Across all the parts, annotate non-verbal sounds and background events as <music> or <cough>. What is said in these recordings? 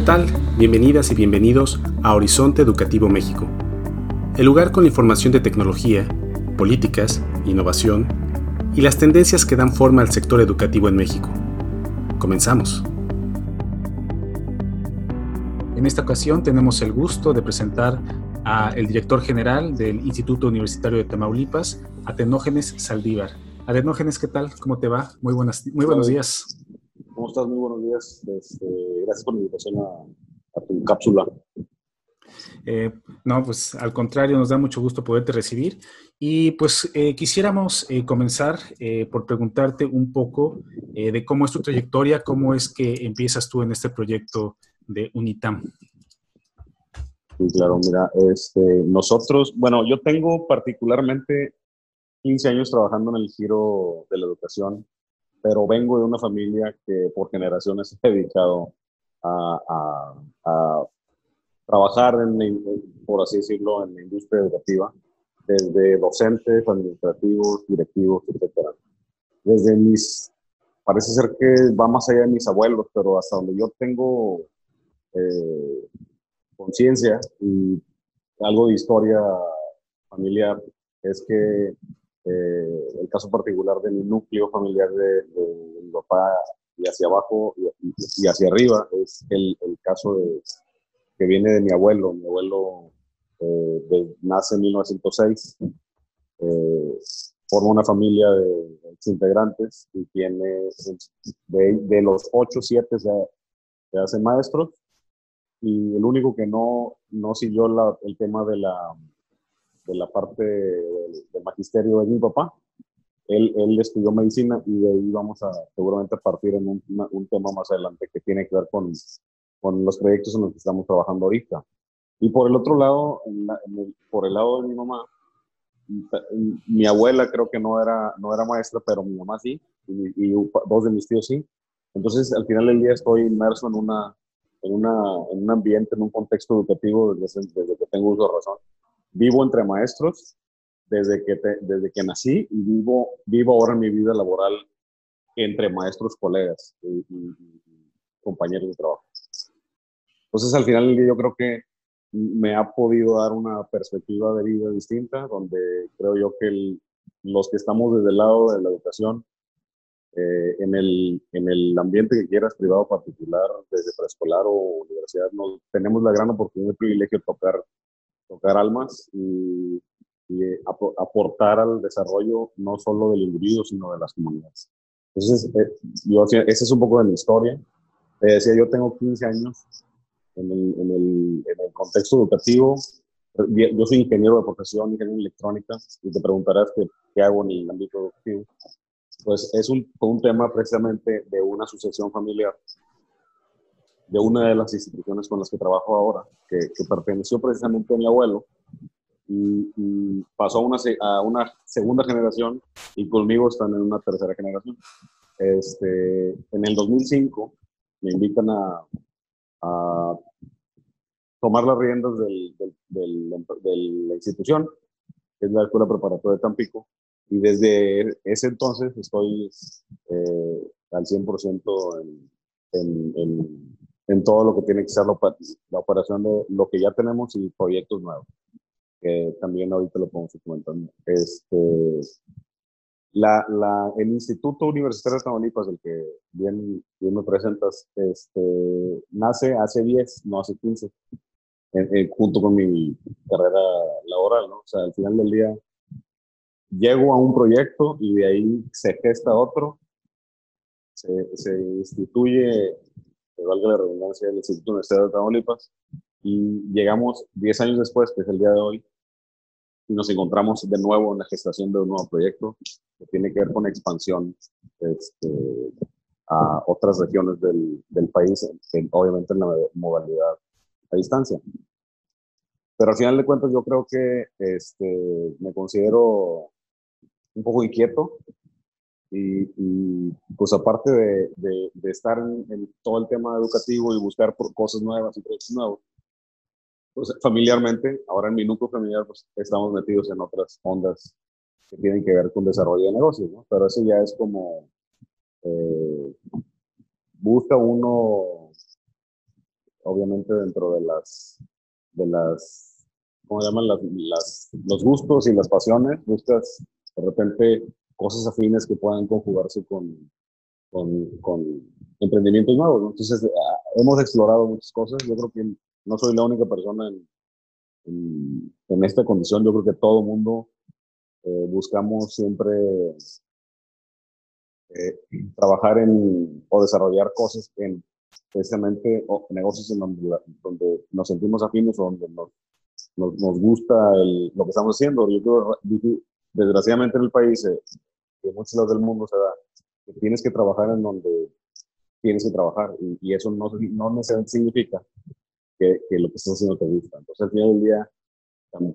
¿Qué tal? Bienvenidas y bienvenidos a Horizonte Educativo México, el lugar con información de tecnología, políticas, innovación y las tendencias que dan forma al sector educativo en México. Comenzamos. En esta ocasión tenemos el gusto de presentar al director general del Instituto Universitario de Tamaulipas, Atenógenes Saldívar. Atenógenes, ¿qué tal? ¿Cómo te va? Muy, buenas, muy buenos días. ¿Cómo estás? Muy buenos días. Este, gracias por la invitación a, tu cápsula. Eh, no, pues al contrario, nos da mucho gusto poderte recibir. Y pues eh, quisiéramos eh, comenzar por preguntarte un poco de cómo es tu trayectoria, cómo es que empiezas tú en este proyecto de UNITAM. Sí, claro, mira, este, nosotros, bueno, yo tengo particularmente 15 años trabajando en el giro de la educación pero vengo de una familia que por generaciones <laughs> se ha dedicado a, trabajar, en, por así decirlo, en la industria educativa, desde docentes, administrativos, directivos, etc. Desde mis, parece ser que va más allá de mis abuelos, pero hasta donde yo tengo eh, conciencia y algo de historia familiar, es que eh, el caso particular de mi núcleo familiar de, mi papá y hacia abajo y, hacia arriba es el, caso de, que viene de mi abuelo. Mi abuelo eh, nace en 1906, eh, forma una familia de, integrantes y tiene de, los 8, 7 se, se hacen maestros y el único que no, no siguió el tema de la de la parte del, magisterio de mi papá. Él, él, estudió medicina y de ahí vamos a seguramente partir en un, un, tema más adelante que tiene que ver con, con los proyectos en los que estamos trabajando ahorita. Y por el otro lado, por el lado de mi mamá, mi abuela creo que no era, no era maestra, pero mi mamá sí, y, dos de mis tíos sí. Entonces, al final del día estoy inmerso en, una, en, una, en un ambiente, en un contexto educativo desde, desde que tengo uso de razón vivo entre maestros desde que, desde que nací y vivo, vivo ahora mi vida laboral entre maestros, colegas y, compañeros de trabajo. Entonces, al final yo creo que me ha podido dar una perspectiva de vida distinta, donde creo yo que los que estamos desde el lado de la educación, eh, en, el, en el ambiente que quieras, privado, particular, desde preescolar o universidad, nos, tenemos la gran oportunidad y privilegio de tocar tocar almas y, aportar al desarrollo no solo del individuo, sino de las comunidades. Entonces, eh, yo, ese es un poco de mi historia. Te decía, yo tengo 15 años en el, en el, en el contexto educativo. Yo soy ingeniero de profesión, ingeniero en electrónica, y te preguntarás qué, qué hago en el ámbito educativo. Pues es un, un tema precisamente de una asociación familiar de una de las instituciones con las que trabajo ahora, que, perteneció precisamente a mi abuelo, y, pasó a una, segunda generación y conmigo están en una tercera generación. Este, en el 2005 me invitan a, tomar las riendas de la institución, que es la Escuela Preparatoria de Tampico, y desde ese entonces estoy eh, al 100% en, en en todo lo que tiene que ser la, operación de lo que ya tenemos y proyectos nuevos, que también ahorita lo podemos ir comentando. Este, la, la, el Instituto Universitario de Tamaulipas, el que bien, bien me presentas, este, nace hace 10, no hace 15, junto con mi carrera laboral, ¿no? O sea, al final del día llego a un proyecto y de ahí se gesta otro, se, se instituye valga la redundancia, del Instituto Universitario de Tamaulipas. Y llegamos 10 años después, que es el día de hoy, y nos encontramos de nuevo en la gestación de un nuevo proyecto que tiene que ver con expansión este, a otras regiones del, del país, obviamente en la modalidad a distancia. Pero al final de cuentas yo creo que este, me considero un poco inquieto y, pues aparte de, de, estar en, todo el tema educativo y buscar por cosas nuevas y proyectos nuevos, pues familiarmente, ahora en mi núcleo familiar, pues estamos metidos en otras ondas que tienen que ver con desarrollo de negocios, ¿no? Pero eso ya es como, eh, busca uno obviamente dentro de las, de las, ¿cómo llaman? Las, los gustos y las pasiones, buscas de repente cosas afines que puedan conjugarse con, con, con emprendimientos nuevos. Entonces, ah, hemos explorado muchas cosas. Yo creo que no soy la única persona en, en, esta condición. Yo creo que todo mundo eh, buscamos siempre eh, trabajar en o desarrollar cosas en precisamente negocios en donde, donde, nos sentimos afines o donde nos, nos, gusta lo que estamos haciendo. Yo creo, desgraciadamente en el país, eh, en muchos lados del mundo se da, que tienes que trabajar en donde tienes que trabajar y, eso no, no necesariamente significa que, que, lo que estás haciendo te gusta. Entonces, al final del día,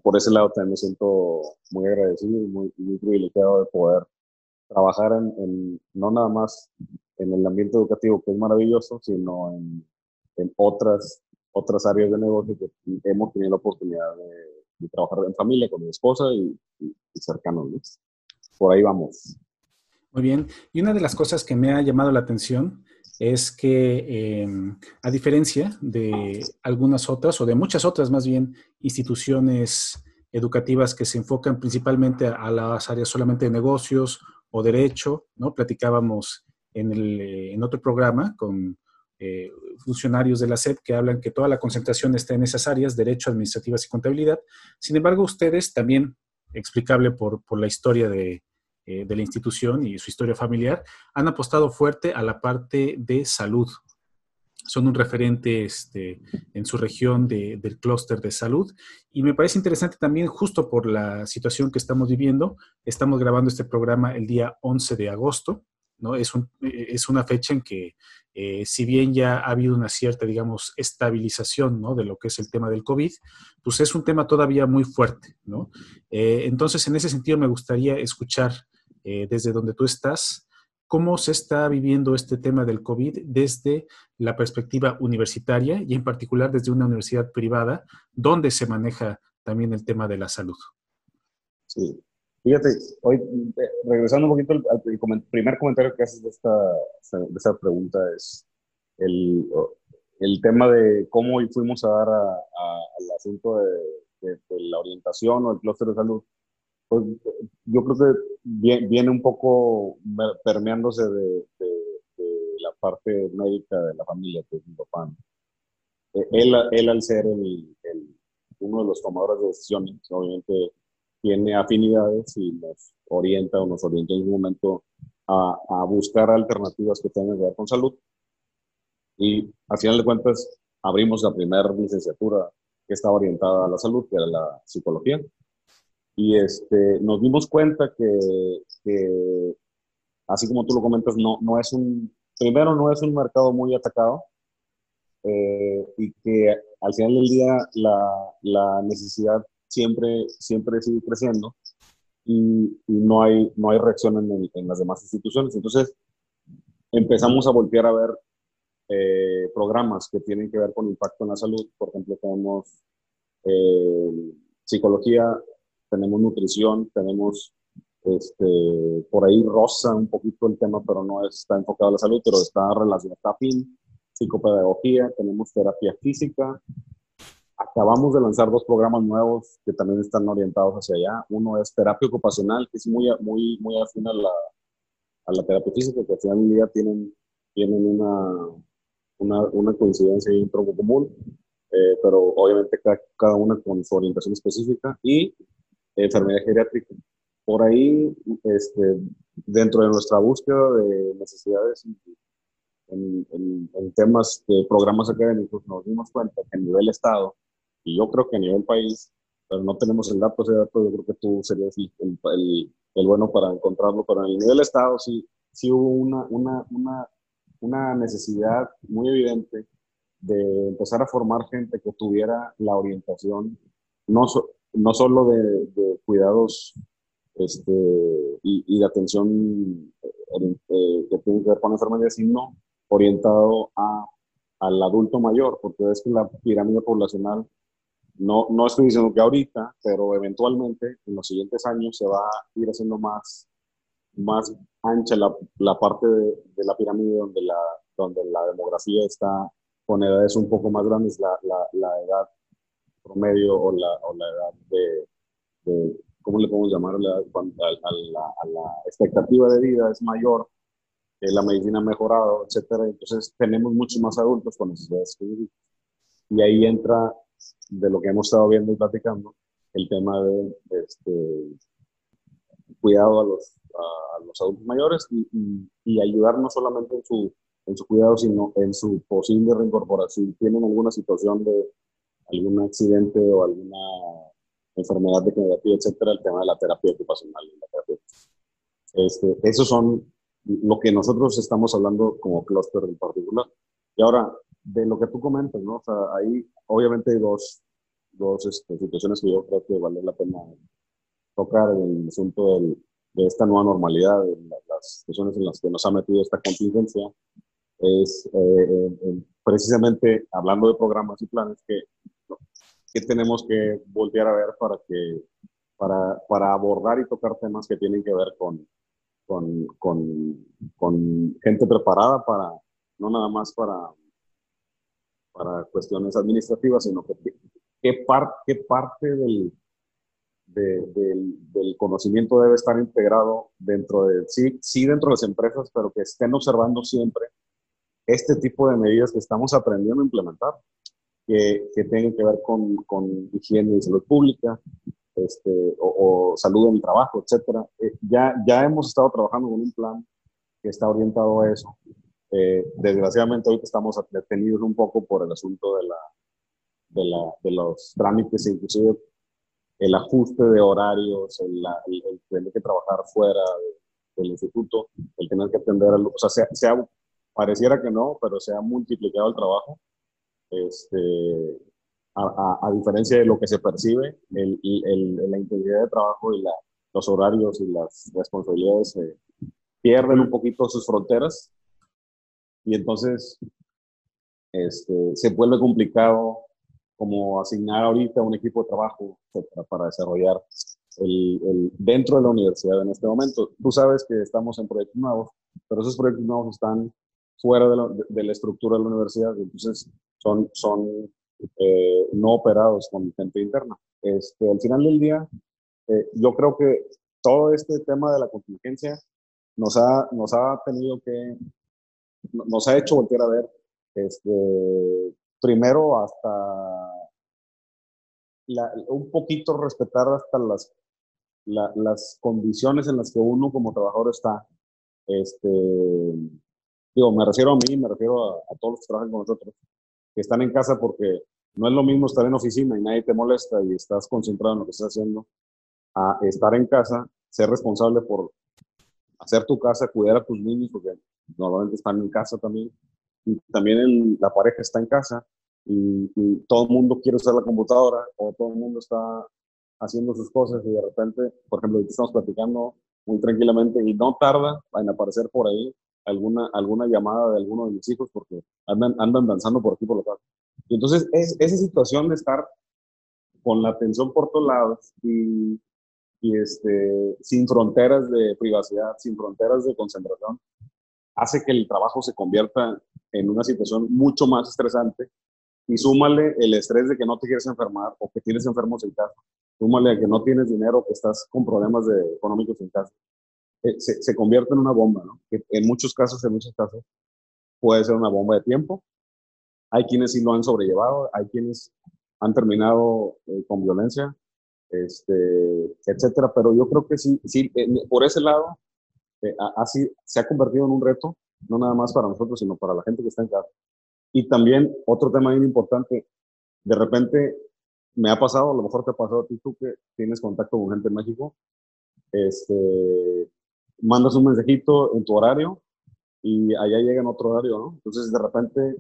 por ese lado también me siento muy agradecido y muy, muy privilegiado de poder trabajar en, no nada más en el ambiente educativo, que es maravilloso, sino en, en otras, otras áreas de negocio que hemos tenido la oportunidad de, trabajar en familia con mi esposa y, cercanos. Por ahí vamos. Muy bien. Y una de las cosas que me ha llamado la atención es que, em, a diferencia de algunas otras, o de muchas otras más bien, instituciones educativas que se enfocan principalmente a, las áreas solamente de negocios o derecho, ¿no? Platicábamos en, el, en otro programa con eh, funcionarios de la SED que hablan que toda la concentración está en esas áreas, derecho, administrativas y contabilidad. Sin embargo, ustedes también, explicable por, por la historia de, eh, de la institución y su historia familiar, han apostado fuerte a la parte de salud. Son un referente este, en su región del clúster de salud. Y me parece interesante también, justo por la situación que estamos viviendo, estamos grabando este programa el día 11 de agosto. ¿No? Es, es una fecha en que, eh, si bien ya ha habido una cierta, digamos, estabilización ¿no? de lo que es el tema del COVID, pues es un tema todavía muy fuerte. ¿no? Eh, entonces, en ese sentido, me gustaría escuchar eh, desde donde tú estás, cómo se está viviendo este tema del COVID desde la perspectiva universitaria y en particular desde una universidad privada, donde se maneja también el tema de la salud. Sí, fíjate, hoy eh, regresando un poquito al, primer comentario que haces de esta, de esta pregunta es el, el, tema de cómo fuimos a dar al asunto de, de, la orientación o el clúster de salud pues yo creo que viene, un poco permeándose de, la parte médica de la familia, que es mi papá. E, él, él al ser el, uno de los tomadores de decisiones, obviamente tiene afinidades y nos orienta o nos orienta en un momento a, a buscar alternativas que tengan que ver con salud. Y al final de cuentas abrimos la primera licenciatura que estaba orientada a la salud, que era la psicología y este, nos dimos cuenta que, que, así como tú lo comentas, no, no es un, primero no es un mercado muy atacado eh, y que al final del día la, la, necesidad siempre, siempre sigue creciendo y, no, hay, no hay reacción en, en, las demás instituciones. Entonces empezamos a voltear a ver eh, programas que tienen que ver con impacto en la salud. Por ejemplo, tenemos eh, psicología tenemos nutrición, tenemos este, por ahí rosa un poquito el tema, pero no está enfocado a la salud, pero está relacionado, está fin, psicopedagogía, tenemos terapia física. Acabamos de lanzar dos programas nuevos que también están orientados hacia allá. Uno es terapia ocupacional, que es muy, muy, muy afín a la, a la terapia física, que al final del día tienen, tienen una, una, una coincidencia y un tronco común, eh, pero obviamente cada, cada una con su orientación específica. Y enfermedad geriátrica. Por ahí, este, dentro de nuestra búsqueda de necesidades en, en, temas de programas académicos, nos dimos cuenta que a nivel Estado, y yo creo que a nivel país, pero no tenemos el dato, ese dato yo creo que tú serías el, el, el bueno para encontrarlo, pero a nivel Estado sí, sí hubo una, una, una, una necesidad muy evidente de empezar a formar gente que tuviera la orientación, no, no solo de, cuidados este, y, de atención eh, eh, que tiene que ver con la enfermedad, sino orientado a, al adulto mayor, porque es que la pirámide poblacional, no, no estoy diciendo que ahorita, pero eventualmente en los siguientes años se va a ir haciendo más, más ancha la, la parte de, la pirámide donde la, donde la demografía está con edades un poco más grandes, la, la, edad promedio o la, o la edad de, ¿cómo le podemos llamar? La, a, la, expectativa de vida es mayor, la medicina ha mejorado, etcétera. Entonces tenemos muchos más adultos con necesidades. Y ahí entra, de lo que hemos estado viendo y platicando, el tema de, este, cuidado a los, a los adultos mayores y, y, ayudar no solamente en su, en su cuidado, sino en su posible reincorporación. Si tienen alguna situación de algún accidente o alguna enfermedad degenerativa, etcétera, el tema de la terapia ocupacional. La terapia. Este, esos son lo que nosotros estamos hablando como clúster en particular. Y ahora, de lo que tú comentas, ¿no? O sea, ahí obviamente hay dos, dos este, situaciones que yo creo que vale la pena tocar en el asunto de esta nueva normalidad, de las situaciones en las que nos ha metido esta contingencia, es eh, precisamente hablando de programas y planes que, que tenemos que voltear a ver para, que, para, para abordar y tocar temas que tienen que ver con, con, con gente preparada para, no nada más para, para cuestiones administrativas, sino que qué, par, qué parte del, del, conocimiento debe estar integrado dentro de, sí, sí dentro de las empresas, pero que estén observando siempre este tipo de medidas que estamos aprendiendo a implementar, que, que tienen que ver con, con higiene y salud pública, este, o, salud en el trabajo, etcétera. Eh, ya, ya hemos estado trabajando con un plan que está orientado a eso. Eh, desgraciadamente ahorita estamos detenidos un poco por el asunto de, la, de, la, de los trámites, inclusive el ajuste de horarios, el, el, tener que trabajar fuera del instituto, el tener que atender, a, o sea, se, ha, pareciera que no, pero se ha multiplicado el trabajo. Este, a, a, diferencia de lo que se percibe, el, el, la intensidad de trabajo y la, los horarios y las responsabilidades pierden un poquito sus fronteras y entonces este, se vuelve complicado como asignar ahorita un equipo de trabajo para desarrollar el, el, dentro de la universidad en este momento. Tú sabes que estamos en proyectos nuevos, pero esos proyectos nuevos están fuera de la, de la estructura de la universidad, entonces son, son eh, no operados con gente interna. Este, al final del día, eh, yo creo que todo este tema de la contingencia nos ha, nos ha tenido que, nos ha hecho voltear a ver, este, primero hasta un poquito respetar hasta las, las condiciones en las que uno como trabajador está. Este, digo, me refiero a mí, me refiero a, a todos los que trabajan con nosotros que están en casa porque no es lo mismo estar en oficina y nadie te molesta y estás concentrado en lo que estás haciendo, a estar en casa, ser responsable por hacer tu casa, cuidar a tus niños, porque normalmente están en casa también, y también la pareja está en casa y, todo el mundo quiere usar la computadora o todo el mundo está haciendo sus cosas y de repente, por ejemplo, estamos platicando muy tranquilamente y no tarda en aparecer por ahí alguna, alguna llamada de alguno de mis hijos porque andan, andan danzando por aquí por lo Y entonces es, esa situación de estar con la atención por todos lados y, y este, sin fronteras de privacidad, sin fronteras de concentración, hace que el trabajo se convierta en una situación mucho más estresante y súmale el estrés de que no te quieres enfermar o que tienes enfermos en casa, súmale a que no tienes dinero, que estás con problemas de, económicos en casa. Eh, se, convierte en una bomba, ¿no? Que en muchos casos, en muchos casos, puede ser una bomba de tiempo. Hay quienes sí lo han sobrellevado, hay quienes han terminado eh, con violencia, este, etcétera, pero yo creo que sí, sí por ese lado, eh, así se ha convertido en un reto, no nada más para nosotros, sino para la gente que está en casa. Y también otro tema bien importante, de repente me ha pasado, a lo mejor te ha pasado a ti tú que tienes contacto con gente en México, este, mandas un mensajito en tu horario y allá llega en otro horario, ¿no? Entonces, de repente,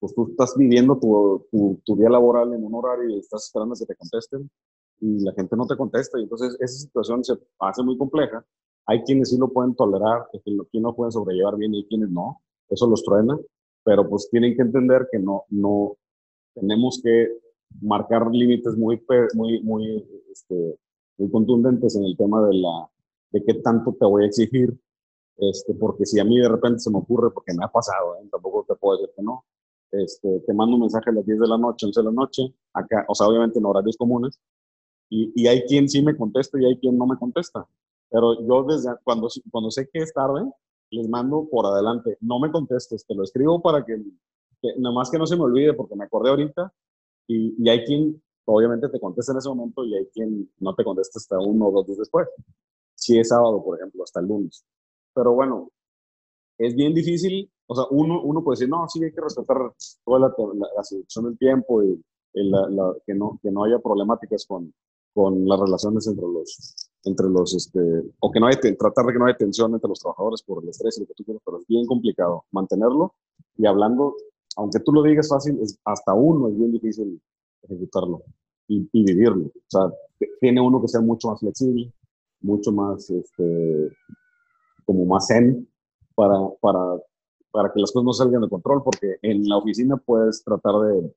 pues tú estás viviendo tu, tu, día laboral en un horario y estás esperando a que te contesten y la gente no te contesta y entonces esa situación se hace muy compleja. Hay quienes sí lo pueden tolerar, quienes no pueden sobrellevar bien y quienes no, eso los truena, pero pues tienen que entender que no, no tenemos que marcar límites muy, muy, muy, este, muy contundentes en el tema de la, de qué tanto te voy a exigir, este, porque si a mí de repente se me ocurre, porque me ha pasado, ¿eh? tampoco te puedo decir que no, este, te mando un mensaje a las 10 de la noche, 11 de la noche, acá, o sea, obviamente en horarios comunes, y, y hay quien sí me contesta y hay quien no me contesta. Pero yo desde cuando, cuando sé que es tarde, les mando por adelante, no me contestes, te lo escribo para que, nada más que no se me olvide porque me acordé ahorita y, y hay quien obviamente te contesta en ese momento y hay quien no te contesta hasta uno o dos días después. Si es sábado, por ejemplo, hasta el lunes. Pero bueno, es bien difícil, o sea, uno, uno puede decir, no, sí hay que respetar toda la, la, situación del tiempo y, la, que, no, que no haya problemáticas con, con las relaciones entre los, entre los, este, o que no haya, tratar de que no haya tensión entre los trabajadores por el estrés y lo que tú quieras, pero es bien complicado mantenerlo y hablando, aunque tú lo digas fácil, es, hasta uno es bien difícil ejecutarlo y, vivirlo. O sea, tiene uno que ser mucho más flexible, mucho más, este, como más zen para, para, para que las cosas no salgan de control, porque en la oficina puedes tratar de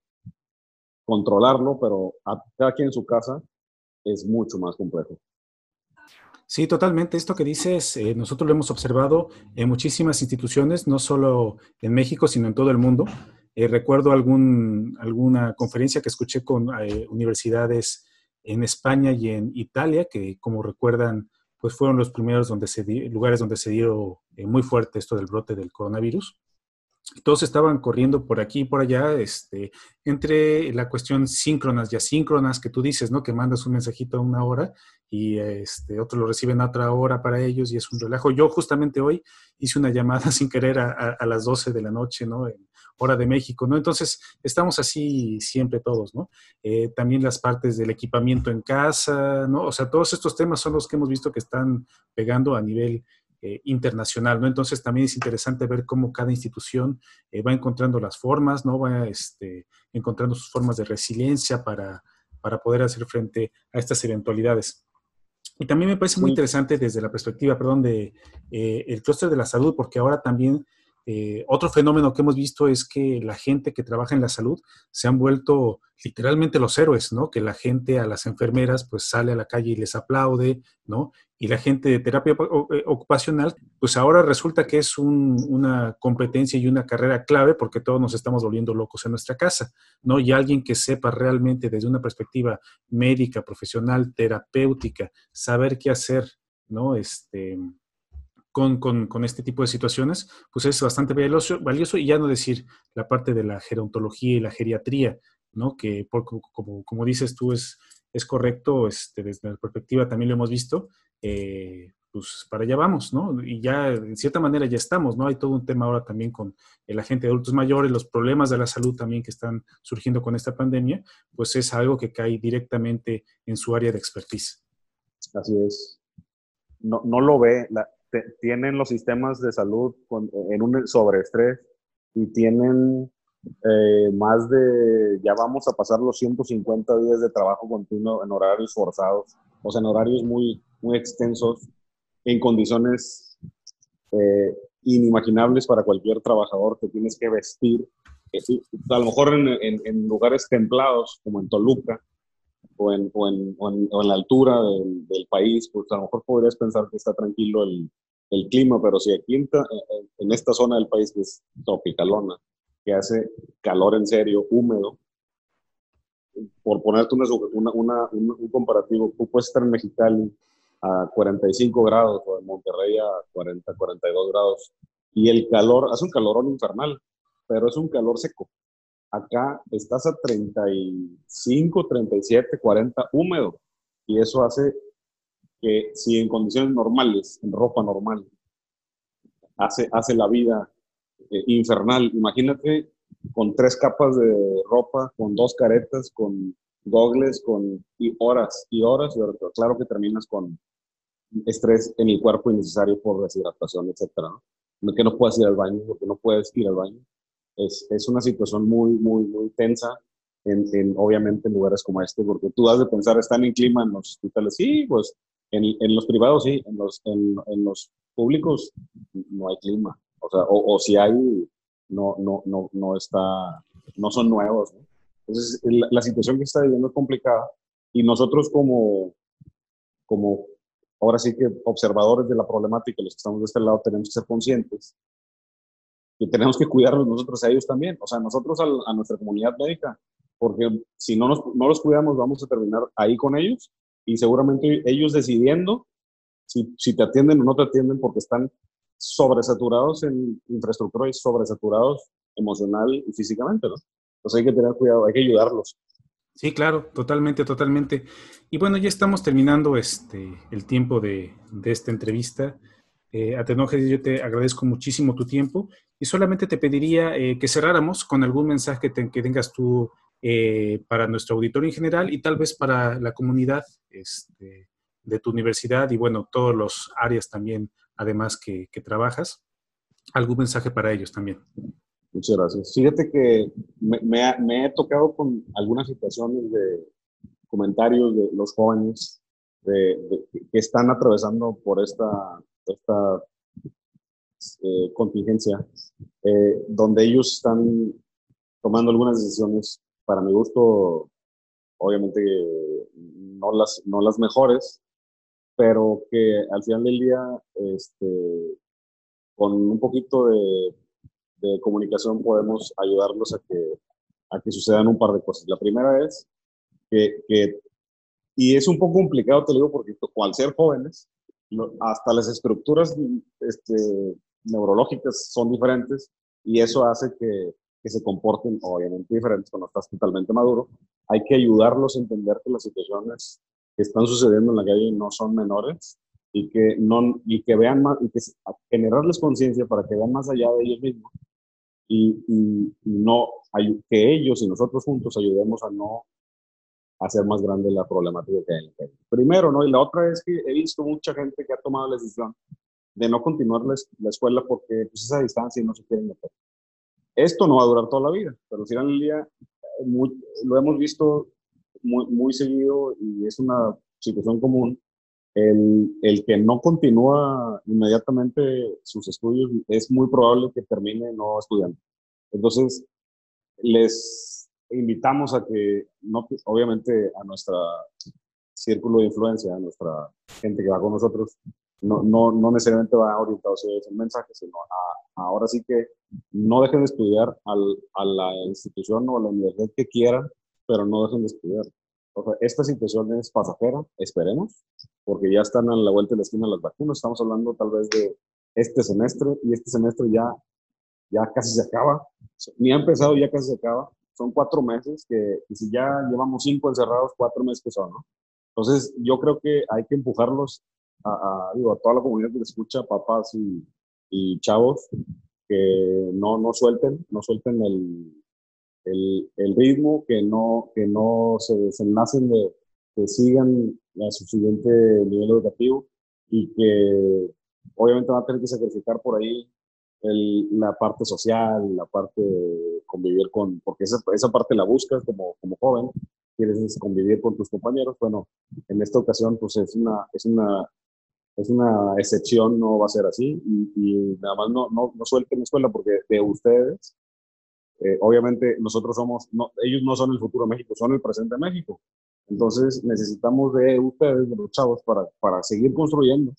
controlarlo, pero a cada quien en su casa es mucho más complejo. Sí, totalmente. Esto que dices, eh, nosotros lo hemos observado en muchísimas instituciones, no solo en México, sino en todo el mundo. Eh, recuerdo algún, alguna conferencia que escuché con eh, universidades en España y en Italia, que como recuerdan, pues fueron los primeros donde se lugares donde se dio muy fuerte esto del brote del coronavirus todos estaban corriendo por aquí y por allá, este, entre la cuestión síncronas y asíncronas que tú dices, ¿no? Que mandas un mensajito a una hora y este, otros lo reciben a otra hora para ellos y es un relajo. Yo justamente hoy hice una llamada <laughs> sin querer a, las 12 de la noche, ¿no? En hora de México, ¿no? Entonces, estamos así siempre todos, ¿no? Eh, también las partes del equipamiento en casa, ¿no? O sea, todos estos temas son los que hemos visto que están pegando a nivel eh, internacional, ¿no? Entonces también es interesante ver cómo cada institución eh, va encontrando las formas, ¿no? Va este, encontrando sus formas de resiliencia para, para poder hacer frente a estas eventualidades. Y también me parece muy interesante desde la perspectiva, perdón, de eh, el clúster de la salud, porque ahora también eh, otro fenómeno que hemos visto es que la gente que trabaja en la salud se han vuelto literalmente los héroes, ¿no? Que la gente a las enfermeras pues sale a la calle y les aplaude, ¿no? Y la gente de terapia eh, ocupacional, pues ahora resulta que es una competencia y una carrera clave porque todos nos estamos volviendo locos en nuestra casa, ¿no? Y alguien que sepa realmente desde una perspectiva médica, profesional, terapéutica, saber qué hacer, ¿no? Este, con, con, con, este tipo de situaciones, pues es bastante valioso, valioso, y ya no decir la parte de la gerontología y la geriatría, ¿no? Que por, como, como, dices tú es, es correcto, este, desde la perspectiva también lo hemos visto, eh, pues para allá vamos, ¿no? Y ya en cierta manera ya estamos, ¿no? Hay todo un tema ahora también con el agente de adultos mayores, los problemas de la salud también que están surgiendo con esta pandemia, pues es algo que cae directamente en su área de expertise. Así es. No, no lo ve, la, tienen los sistemas de salud en un sobreestrés y tienen eh, más de, ya vamos a pasar los 150 días de trabajo continuo en horarios forzados, o sea, en horarios muy, muy extensos, en condiciones eh, inimaginables para cualquier trabajador que tienes que vestir. A lo mejor en, en lugares templados, como en Toluca, o en, o en, o en, la altura del, del, país, pues a lo mejor podrías pensar que está tranquilo el, el clima, pero si aquí en, en, esta zona del país que es tropicalona, que hace calor en serio, húmedo, por ponerte una, una, un comparativo, tú puedes estar en Mexicali a 45 grados o en Monterrey a 40, 42 grados y el calor, hace un calorón infernal, pero es un calor seco. Acá estás a 35, 37, 40 húmedo y eso hace que si en condiciones normales, en ropa normal, hace, hace la vida eh, infernal, imagínate con tres capas de ropa, con dos caretas, con gogles, con y horas y horas, claro que terminas con estrés en el cuerpo innecesario por deshidratación, etcétera, ¿no? Que no puedes ir al baño, porque no puedes ir al baño. Es, es una situación muy, muy, muy tensa en, en, obviamente, en lugares como este, porque tú has de pensar, están en clima en los hospitales, sí, pues en, en los privados sí, en los, en, en, los públicos no hay clima. O sea, o, si hay, no, no, no, no está, no son nuevos. Entonces, la, la, situación que está viviendo es complicada y nosotros como, como, ahora sí que observadores de la problemática, los que estamos de este lado, tenemos que ser conscientes que tenemos que cuidarlos nosotros a ellos también, o sea, nosotros a, nuestra comunidad médica, porque si no, nos, no los cuidamos vamos a terminar ahí con ellos y seguramente ellos decidiendo si, si te atienden o no te atienden porque están sobresaturados en infraestructura y sobresaturados emocional y físicamente, ¿no? Entonces hay que tener cuidado, hay que ayudarlos. Sí, claro, totalmente, totalmente. Y bueno, ya estamos terminando este, el tiempo de, de esta entrevista. Eh, yo te agradezco muchísimo tu tiempo y solamente te pediría eh, que cerráramos con algún mensaje que tengas tú eh, para nuestro auditorio en general y tal vez para la comunidad este, de tu universidad y bueno, todos los áreas también, además que, trabajas. Algún mensaje para ellos también. Muchas gracias. Fíjate que me, he tocado con algunas situaciones de comentarios de los jóvenes que están atravesando por esta, esta eh, contingencia, eh, donde ellos están tomando algunas decisiones, para mi gusto, obviamente no las, no las mejores, pero que al final del día, este, con un poquito de de comunicación podemos ayudarlos a que, a que sucedan un par de cosas. La primera es que, que y es un poco complicado, te digo, porque al ser jóvenes, hasta las estructuras este, neurológicas son diferentes y eso hace que, que, se comporten obviamente diferentes cuando estás totalmente maduro. Hay que ayudarlos a entender que las situaciones que están sucediendo en la calle no son menores y que, no, y que vean más, y que generarles conciencia para que vean más allá de ellos mismos y, y, no, hay, que ellos y nosotros juntos ayudemos a no hacer más grande la problemática que hay en la Primero, ¿no? Y la otra es que he visto mucha gente que ha tomado la decisión de no continuar la, escuela porque pues, esa distancia y no se quieren meter. Esto no va a durar toda la vida, pero al final del día lo hemos visto muy, muy seguido y es una situación común el, el, que no continúa inmediatamente sus estudios es muy probable que termine no estudiando. Entonces, les invitamos a que, no, obviamente, a nuestra círculo de influencia, a nuestra gente que va con nosotros, no, no, no necesariamente va orientado hacia ese mensaje, sino a, ahora sí que no dejen de estudiar al, a la institución o a la universidad que quieran, pero no dejen de estudiar esta situación es pasajera, esperemos, porque ya están a la vuelta de la esquina las vacunas. Estamos hablando tal vez de este semestre y este semestre ya, ya casi se acaba. Ni ha empezado, ya casi se acaba. Son cuatro meses que, si ya llevamos cinco encerrados, cuatro meses que son. Entonces, yo creo que hay que empujarlos a, toda la comunidad que escucha, papás y, y chavos, que no, no suelten, no suelten el, el, el, ritmo, que no, que no se desenlacen de que sigan a su siguiente nivel educativo y que obviamente van a tener que sacrificar por ahí el, la parte social, la parte de convivir con, porque esa, esa parte la buscas como, como joven, quieres convivir con tus compañeros, bueno, en esta ocasión pues es una, es una, es una excepción, no va a ser así y, nada más no, no, no suelten la escuela porque de ustedes eh, obviamente nosotros somos, no, ellos no son el futuro México, son el presente México. Entonces necesitamos de ustedes, de los chavos, para, para seguir construyendo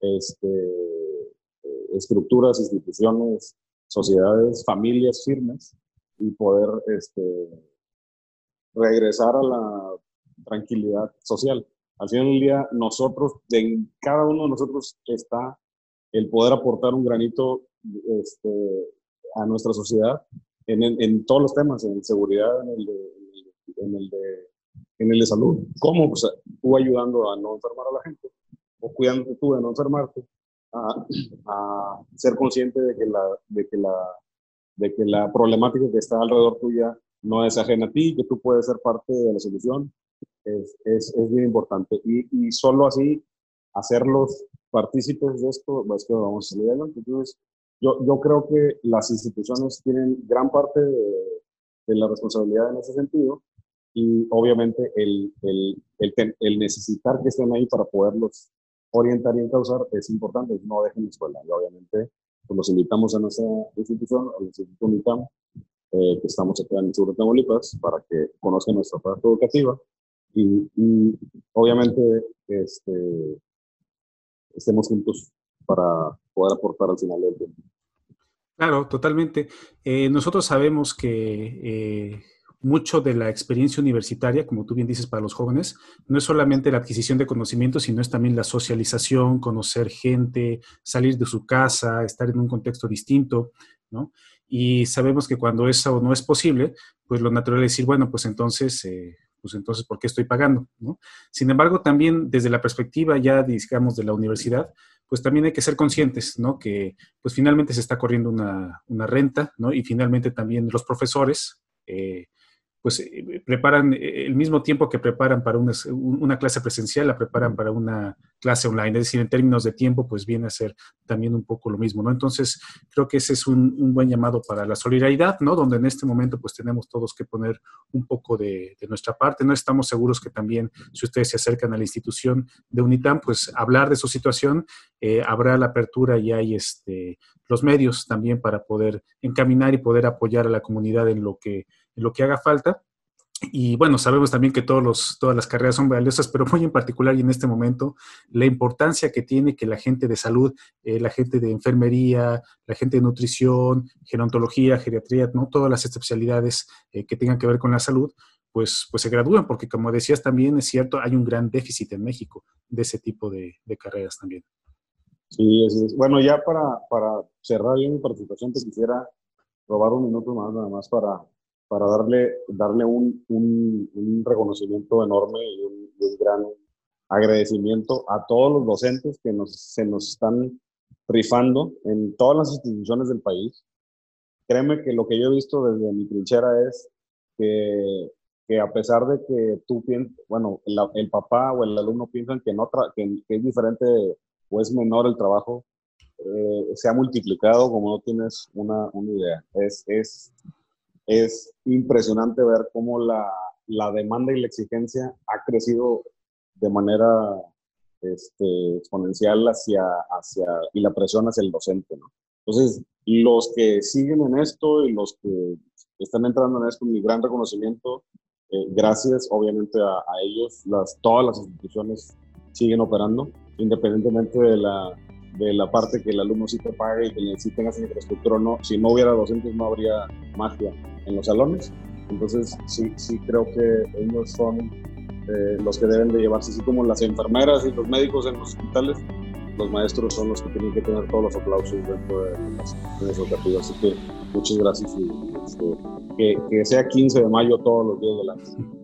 este, eh, estructuras, instituciones, sociedades, familias firmes y poder este, regresar a la tranquilidad social. Al final del día, nosotros, en cada uno de nosotros está el poder aportar un granito este, a nuestra sociedad en, todos los temas, en seguridad, en el de, en el de, en el de salud. ¿Cómo? Pues tú ayudando a no enfermar a la gente, o cuidándote tú de no enfermarte, a, a ser consciente de que, la, de, que la, de que la problemática que está alrededor tuya no es ajena a ti, que tú puedes ser parte de la solución, es, es, es bien importante. Y, y, solo así hacerlos partícipes de esto, es que vamos a salir adelante. Entonces, yo, yo creo que las instituciones tienen gran parte de, la responsabilidad en ese sentido y obviamente el, el, el, necesitar que estén ahí para poderlos orientar y encauzar es importante, no dejen la escuela. Y obviamente pues los invitamos a nuestra institución, al Instituto UNITAM, eh, que estamos acá en el sur de Tamaulipas, para que conozcan nuestra parte educativa y, obviamente este, estemos juntos para poder aportar al final del tiempo. Claro, totalmente. Eh, nosotros sabemos que eh, mucho de la experiencia universitaria, como tú bien dices, para los jóvenes, no es solamente la adquisición de conocimientos, sino es también la socialización, conocer gente, salir de su casa, estar en un contexto distinto, ¿no? Y sabemos que cuando eso no es posible, pues lo natural es decir, bueno, pues entonces, eh, pues entonces, ¿por qué estoy pagando? ¿no? Sin embargo, también desde la perspectiva ya, digamos, de la universidad, pues también hay que ser conscientes, ¿no? Que pues finalmente se está corriendo una, una renta, ¿no? Y finalmente también los profesores, eh, pues eh, preparan eh, el mismo tiempo que preparan para una, una, clase presencial, la preparan para una clase online. Es decir, en términos de tiempo, pues viene a ser también un poco lo mismo, ¿no? Entonces, creo que ese es un, un buen llamado para la solidaridad, ¿no? Donde en este momento, pues tenemos todos que poner un poco de, de nuestra parte. No estamos seguros que también, si ustedes se acercan a la institución de UNITAM, pues hablar de su situación, eh, habrá la apertura y hay este, los medios también para poder encaminar y poder apoyar a la comunidad en lo que lo que haga falta. Y bueno, sabemos también que todos los, todas las carreras son valiosas, pero muy en particular y en este momento, la importancia que tiene que la gente de salud, eh, la gente de enfermería, la gente de nutrición, gerontología, geriatría, ¿no? todas las especialidades eh, que tengan que ver con la salud, pues, pues se gradúen, porque como decías también, es cierto, hay un gran déficit en México de ese tipo de, de carreras también. Sí, es, bueno, ya para, para cerrar mi participación, te quisiera robar un minuto más, nada más para para darle, darle un, un, reconocimiento enorme y un, gran agradecimiento a todos los docentes que nos, se nos están rifando en todas las instituciones del país. Créeme que lo que yo he visto desde mi trinchera es que, que a pesar de que tú piensas, bueno, el, el, papá o el alumno piensan que, no que, es diferente o es menor el trabajo, eh, se ha multiplicado como no tienes una, una idea. Es, es es impresionante ver cómo la, la demanda y la exigencia ha crecido de manera este, exponencial hacia, hacia, y la presión hacia el docente. ¿no? Entonces, los que siguen en esto y los que están entrando en esto, mi gran reconocimiento, eh, gracias obviamente a, a, ellos, las, todas las instituciones siguen operando, independientemente de la, de la parte que el alumno sí te pague y que sí tengas infraestructura o no. Si no hubiera docentes, no habría magia en los salones. Entonces, sí, sí creo que ellos son eh, los que deben de llevarse, así como las enfermeras y los médicos en los hospitales, los maestros son los que tienen que tener todos los aplausos dentro de las educativas. Así que muchas gracias y este, que, que sea 15 de mayo todos los días del año.